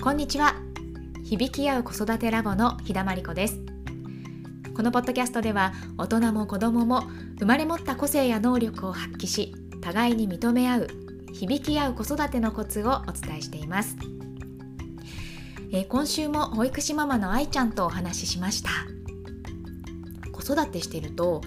こんにちは。響き合う子育てラボの日田真理子です。このポッドキャストでは大人も子供も生まれ持った個性や能力を発揮し互いに認め合う響き合う子育てのコツをお伝えしています。え今週も保育士ママの愛ちゃんとお話ししました。子育てしていると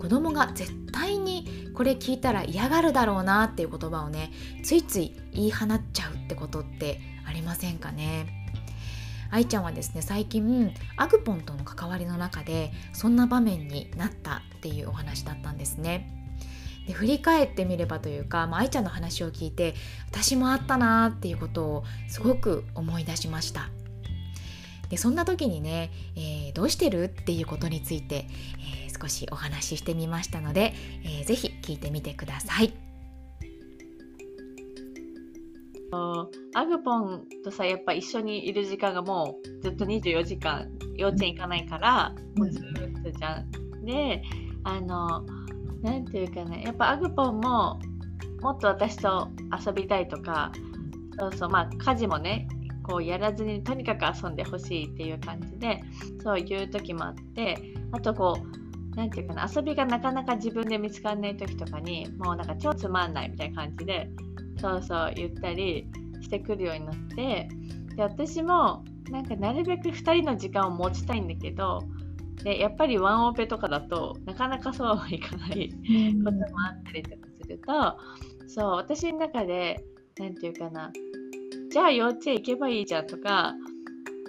子供が絶対にこれ聞いたら嫌がるだろうなっていう言葉をねついつい言い放っちゃうってことってりませんかね愛ちゃんはですね最近アグポンとの関わりの中でそんな場面になったっていうお話だったんですね。で振り返ってみればというか、まあ、愛ちゃんの話を聞いて私もあったなっていうことをすごく思い出しました。でそんな時にね、えー、どうしてるっていうことについて、えー、少しお話ししてみましたので、えー、ぜひ聞いてみてください。アグポンとさやっぱ一緒にいる時間がもうずっと24時間幼稚園行かないから、もうずっとじゃん。であのなんていうかねやっぱアグポンももっと私と遊びたいとかそうそうまあ家事もねこうやらずにとにかく遊んでほしいっていう感じでそういう時もあってあとこうなんていうかな遊びがなかなか自分で見つからない時とかにもうなんか超つまんないみたいな感じでそうそう言ったりしてくるようになってで私もなんかなるべく2人の時間を持ちたいんだけどでやっぱりワンオペとかだとなかなかそうはいかないこともあったりとかするとそう私の中で何て言うかなじゃあ幼稚園行けばいいじゃんとか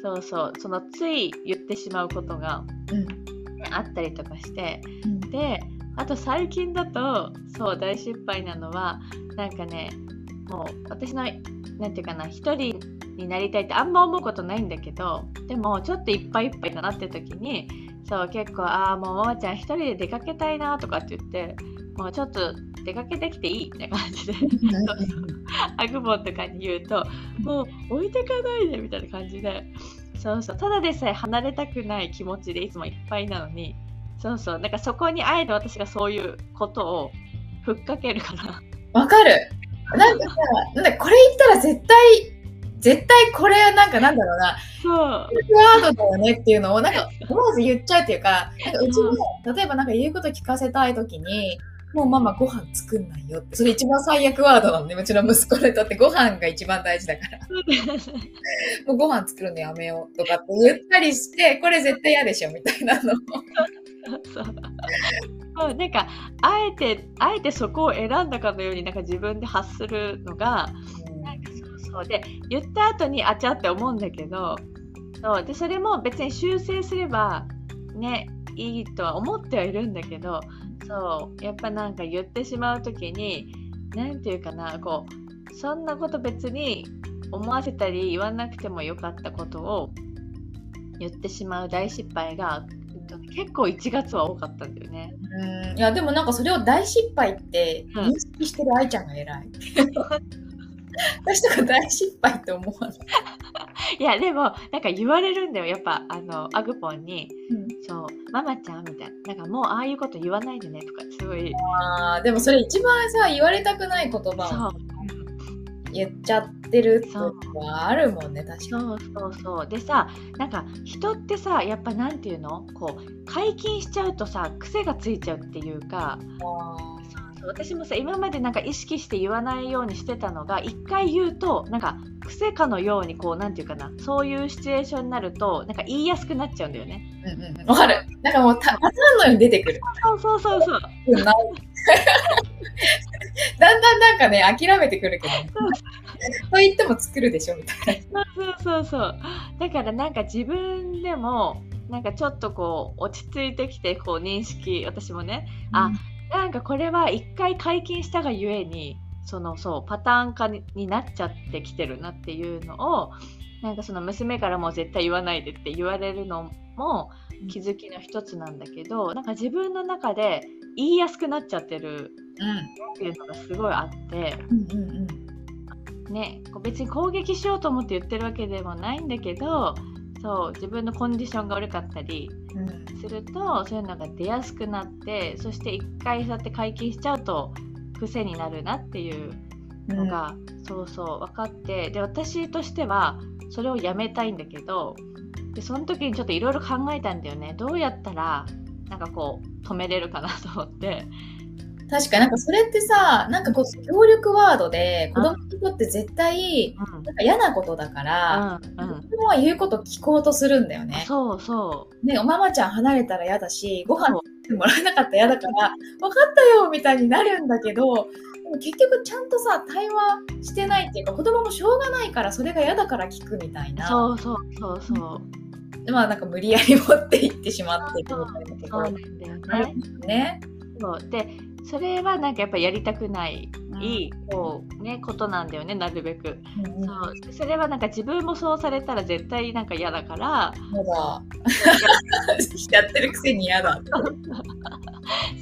そうそうそのつい言ってしまうことが、あったりとかして、うん、であと最近だとそう大失敗なのはなんかねもう私の何て言うかな一人になりたいってあんま思うことないんだけどでもちょっといっぱいいっぱいだなって時にそう結構ああもうママちゃん一人で出かけたいなとかって言ってもうちょっと出かけてきていいって感じでアグボンとかに言うともう置いてかないでみたいな感じでそうそうただでさえ離れたくない気持ちでいつもいっぱいなのにそうそうなんかそこにあえて私がそういうことをふっかけるから。わかるなんかさ、なんだこれ言ったら絶対、絶対これはなんかなんだろうな、そう。ワードだよねっていうのをなんか思わず言っちゃうっていうか、なんかうちも例えばなんか言うこと聞かせたいときに、もうママご飯作んないよって。それ一番最悪ワードなのね。うちの息子にとってご飯が一番大事だから。もうご飯作るのやめようとかって言ったりして、これ絶対嫌でしょみたいなの。なんかあえてあえてそこを選んだかのようになんか自分で発するのが、なんかそうそう。で言った後にあちゃって思うんだけどそう。でそれも別に修正すればねいいとは思ってはいるんだけどそう。やっぱなんか言ってしまう時に何て言うかなこうそんなこと別に思わせたり言わなくてもよかったことを言ってしまう大失敗が結構1月は多かったんだよね。うんいやでもなんかそれを大失敗って認識してる愛ちゃんが偉い。私とか大失敗って思わない？いやでもなんか言われるんだよやっぱあのアグポンに、うん、そうママちゃんみたいななんかもうああいうこと言わないでねとかすごいあでもそれ一番さ言われたくない言葉言っちゃってるあるもんね確かに。そうそうそう。でさなんか人ってさやっぱなんていうの？こう解禁しちゃうとさ癖がついちゃうっていうか。私もさ今までなんか意識して言わないようにしてたのが一回言うとなんか癖かのようにこうなんていうかなそういうシチュエーションになるとなんか言いやすくなっちゃうんだよね。わ、うんうん、かる。なんかもうパターンのように出てくる。そうそうそうそう。だんだんなんかね、諦めてくるけど、と言っても作るでしょみたいな。そうそうそうだからなんか自分でも、なんかちょっとこう、落ち着いてきて、こう認識、私もね、うん、あ、なんかこれは一回解禁したがゆえに、そのそうパターン化になっちゃってきてるなっていうのをなんかその娘からも絶対言わないでって言われるのも気づきの一つなんだけど、なんか自分の中で言いやすくなっちゃってるっていうのがすごいあって、ね、別に攻撃しようと思って言ってるわけでもないんだけどそう自分のコンディションが悪かったりすると、うん、そういうのが出やすくなってそして一回そうやって解禁しちゃうと癖になるなっていうのが、うん、そうそう分かってで私としてはそそれをやめたいんだけどでその時にちょっといろいろ考えたんだよね。どうやったらなんかこう止めれるかなと思って確かになんかそれってさ、なんかこう、協力ワードで、子供にとって絶対、なんか嫌なことだから、うんうん、子供は言うこと聞こうとするんだよね。そうそう。ね、おママちゃん離れたら嫌だし、ご飯ってもらえなかったら嫌だから、分かったよみたいになるんだけど、でも結局ちゃんとさ、対話してないっていうか、子供もしょうがないから、それが嫌だから聞くみたいな。そうそうそうそう。でまあなんか無理やり持っていってしまってみたいなところそうなんだよね。ねそうでそれはなんかやっぱやりたくない、こうね、ことなんだよねなるべく、うん、そうそれはなんか自分もそうされたら絶対なんか嫌だから。嫌だ。やってるくせに嫌だ。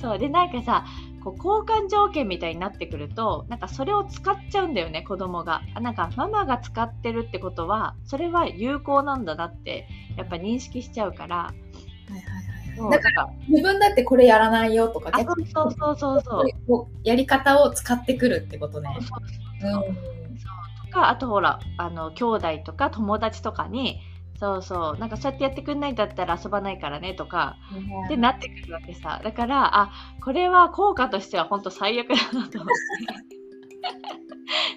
そう。でなんかさこう交換条件みたいになってくるとなんかそれを使っちゃうんだよね子供が。なんかママが使ってるってことはそれは有効なんだなってやっぱ認識しちゃうから、はいはいだから自分だってこれやらないよとか逆にそうそうそうそう。やり方を使ってくるってことね。とかあとほらあの兄弟とか友達とかにそうそうなんかそうやってやってくんないんだったら遊ばないからねとか、うん、ってなってくるわけさ。だからあこれは効果としては本当最悪だなと思って。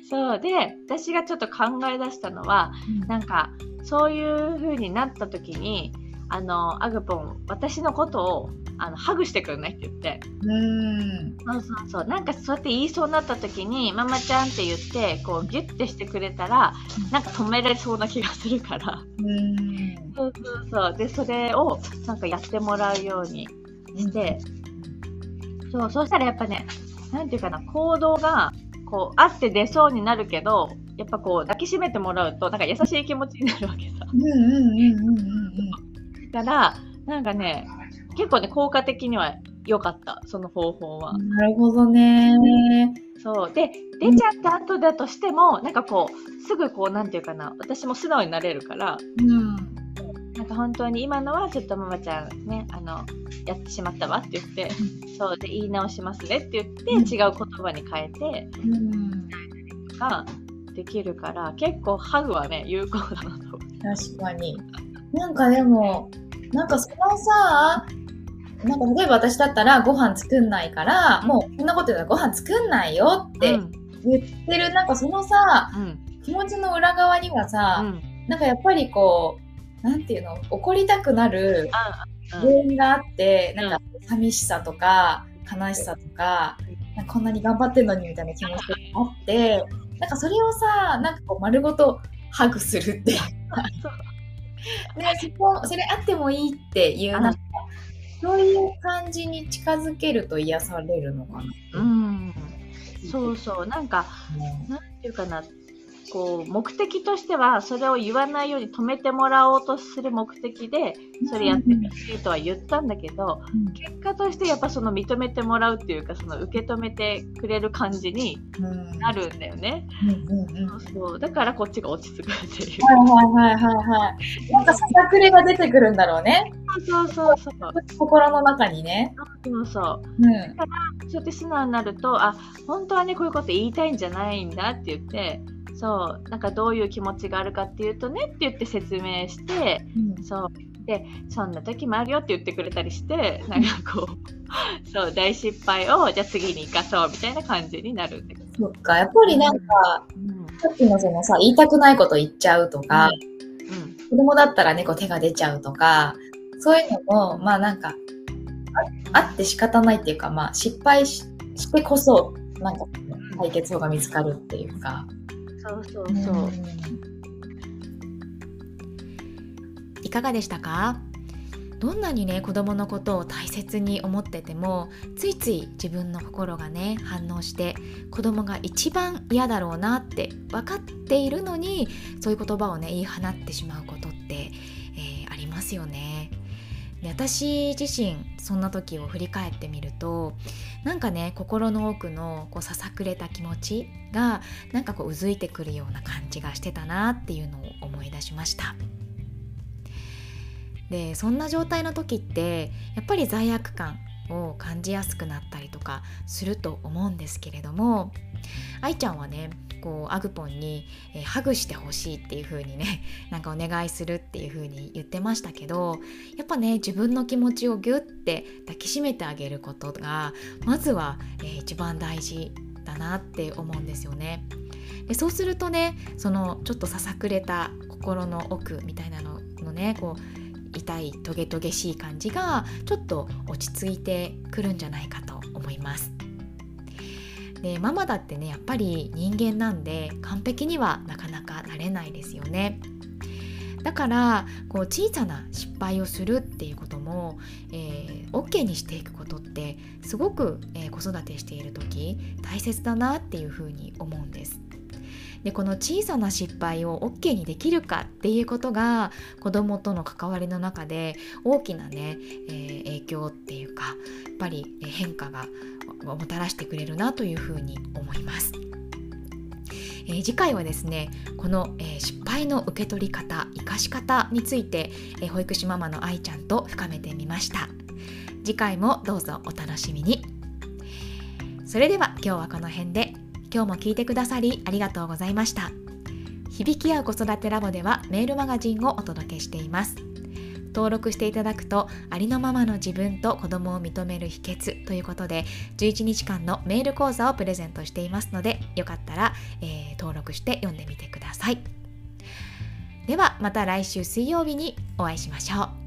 そう。で私がちょっと考え出したのは、うん、なんかそういう風になった時にあのアグポン私のことをあのハグしてくんないって言って。うん。そうそうそう。なんかそうやって言いそうになった時に「ママちゃん」って言ってこうギュッてしてくれたらなんか止められそうな気がするから。うん。そうそうそう。でそれをなんかやってもらうようにして、そうそうしたらやっぱねなんていうかな行動がこうあって出そうになるけどやっぱこう抱きしめてもらうとなんか優しい気持ちになるわけさ。うんうんうんうんうんうんからなんかね結構ね効果的には良かったその方法は。なるほどね。そう。で出ちゃった後だとしてもなんかこうすぐこうなんていうかな私も素直になれるから、うん、なんか本当に今のはちょっとママちゃんねあのやってしまったわって言って、うん、そうで言い直しますねって言って、うん、違う言葉に変えて、うん、とかできるから結構ハグはね有効だなと確かに。なんかでもなんかそのさ、なんか例えば私だったらご飯作んないから、もうこんなこと言うたらご飯作んないよって言ってる、うん、なんかそのさ、うん、気持ちの裏側にはさ、うん、なんかやっぱりこう、なんていうの、怒りたくなる原因があって、なんか寂しさとか悲しさとか、かこんなに頑張ってんのにみたいな気持ちがあって、なんかそれをさ、なんかこう丸ごとハグするって ね、そこそれあってもいいっていうなんかそういう感じに近づけると癒されるのかな。うん、そうそう。なんか、うん、なんていうかなこう目的としてはそれを言わないように止めてもらおうとする目的でそれやってほしいとは言ったんだけど、うん、結果としてやっぱその認めてもらうっていうかその受け止めてくれる感じになるんだよね。そうだからこっちが落ち着くっていう。はいはいはいはいはい。なんかささくれが出てくるんだろうね。そうそうそう。心の中にね。そうそう。うん、だからそうやって素直になるとあ本当はねこういうこと言いたいんじゃないんだって言って。そうなんかどういう気持ちがあるかっていうとねって言って説明して、うん、そう。でそんな時もあるよって言ってくれたりして なんかこうそう大失敗をじゃあ次に生かそうみたいな感じになるんだけど。そっかやっぱりなんか、うん、さっきのそのさ言いたくないこと言っちゃうとか、うん、うん、子供だったらねこう手が出ちゃうとかそういうのもまあなんかあって仕方ないっていうかまあ失敗してこそなんか解決法が見つかるっていうか。そうそうそう。いかがでしたか？どんなにね子供のことを大切に思っててもついつい自分の心がね反応して子供が一番嫌だろうなって分かっているのにそういう言葉をね言い放ってしまうことって、えー、ありますよね。で私自身そんな時を振り返ってみるとなんかね心の奥のこうささくれた気持ちがなんかこううずいてくるような感じがしてたなっていうのを思い出しました。でそんな状態の時ってやっぱり罪悪感を感じやすくなったりとかすると思うんですけれども愛ちゃんはねこうアグポンに、えー、ハグしてほしいっていう風にね なんかお願いするっていう風に言ってましたけどやっぱね自分の気持ちをギュッて抱きしめてあげることがまずは、えー、一番大事だなって思うんですよね。でそうするとねそのちょっとささくれた心の奥みたいなののねこう痛いトゲトゲしい感じがちょっと落ち着いてくるんじゃないかと思います。でママだってねやっぱり人間なんで完璧にはなかなかなれないですよね。だからこう小さな失敗をするっていうことも、えー、OK にしていくことってすごく、えー、子育てしている時大切だなっていうふうに思うんです。でこの小さな失敗を OK にできるかっていうことが子どもとの関わりの中で大きなね、えー、影響っていうかやっぱり変化がもたらしてくれるなというふうに思います。えー、次回はですねこの、えー、失敗の受け取り方生かし方について、えー、保育士ママの愛ちゃんと深めてみました。次回もどうぞお楽しみに。それでは今日はこの辺で今日も聞いてくださりありがとうございました。響き合う子育てラボではメールマガジンをお届けしています。登録していただくとありのままの自分と子供を認める秘訣ということで11日間のメール講座をプレゼントしていますのでよかったら、えー、登録して読んでみてください。ではまた来週水曜日にお会いしましょう。